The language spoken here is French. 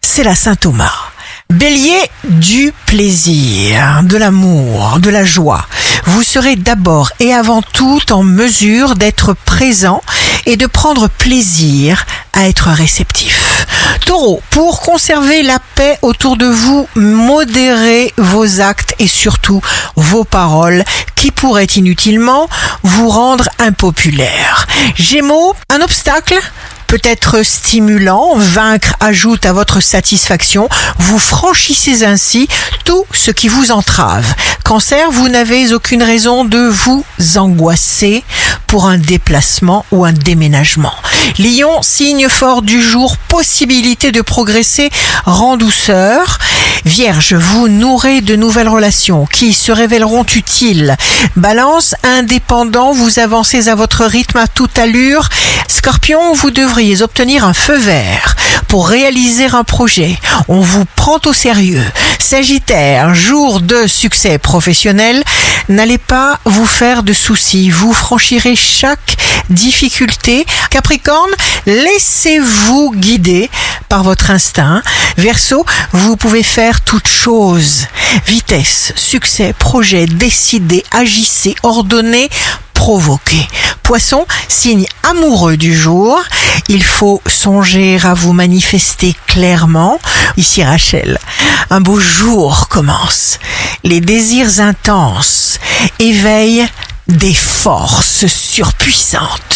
c'est la Saint Thomas. Bélier, du plaisir, de l'amour, de la joie. Vous serez d'abord et avant tout en mesure d'être présent et de prendre plaisir à être réceptif. Taureau, pour conserver la paix autour de vous, modérez vos actes et surtout vos paroles qui pourraient inutilement vous rendre impopulaire. Gémeaux, un obstacle peut être stimulant, vaincre ajoute à votre satisfaction, vous franchissez ainsi tout ce qui vous entrave. Cancer, vous n'avez aucune raison de vous angoisser pour un déplacement ou un déménagement. Lion, signe fort du jour, possibilité de progresser, rend douceur. Vierge, vous nourrez de nouvelles relations qui se révéleront utiles. Balance, indépendant, vous avancez à votre rythme à toute allure. Scorpion, vous devriez obtenir un feu vert pour réaliser un projet. On vous prend au sérieux. Sagittaire, jour de succès professionnel, n'allez pas vous faire de soucis. Vous franchirez chaque difficulté. Capricorne, laissez-vous guider par votre instinct. Verseau, vous pouvez faire toute chose. Vitesse, succès, projet, décider, agissez, ordonnez, provoquer. Poisson, signe amoureux du jour. Il faut songer à vous manifester clairement. Ici Rachel, un beau jour commence. Les désirs intenses éveillent des forces surpuissantes.